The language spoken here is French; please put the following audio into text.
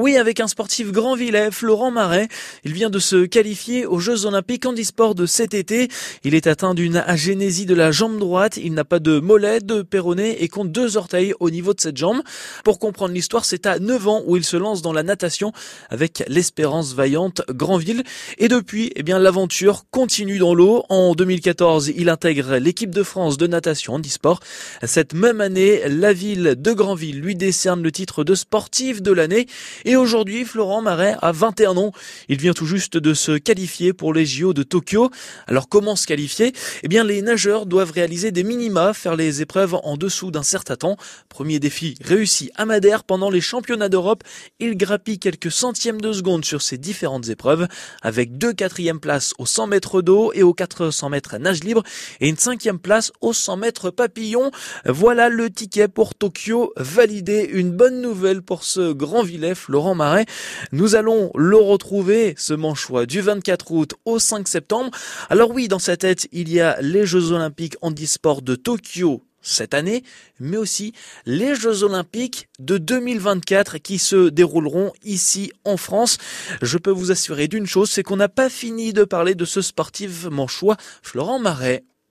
Oui, avec un sportif grand Villet, Florent Marais. Il vient de se qualifier aux Jeux Olympiques handisport de cet été. Il est atteint d'une agénésie de la jambe droite. Il n'a pas de mollet, de péroné et compte deux orteils au niveau de cette jambe. Pour comprendre l'histoire, c'est à 9 ans où il se lance dans la natation avec l'Espérance Vaillante Grandville. Et depuis, eh bien, l'aventure continue dans l'eau. En 2014, il intègre l'équipe de France de natation handisport. Cette même année, la ville de Grandville lui décerne le titre de sportif de l'année. Et aujourd'hui, Florent Marais a 21 ans. Il vient tout juste de se qualifier pour les JO de Tokyo. Alors comment se qualifier? Eh bien, les nageurs doivent réaliser des minima, faire les épreuves en dessous d'un certain temps. Premier défi réussi à Madère pendant les championnats d'Europe. Il grappille quelques centièmes de seconde sur ces différentes épreuves, avec deux quatrièmes places aux 100 mètres d'eau et aux 400 mètres nage libre, et une cinquième place aux 100 mètres papillon. Voilà le ticket pour Tokyo validé. Une bonne nouvelle pour ce grand Villef, Marais. Nous allons le retrouver, ce manchois, du 24 août au 5 septembre. Alors oui, dans sa tête, il y a les Jeux Olympiques handisport de Tokyo cette année, mais aussi les Jeux Olympiques de 2024 qui se dérouleront ici en France. Je peux vous assurer d'une chose, c'est qu'on n'a pas fini de parler de ce sportif manchois, Florent Marais.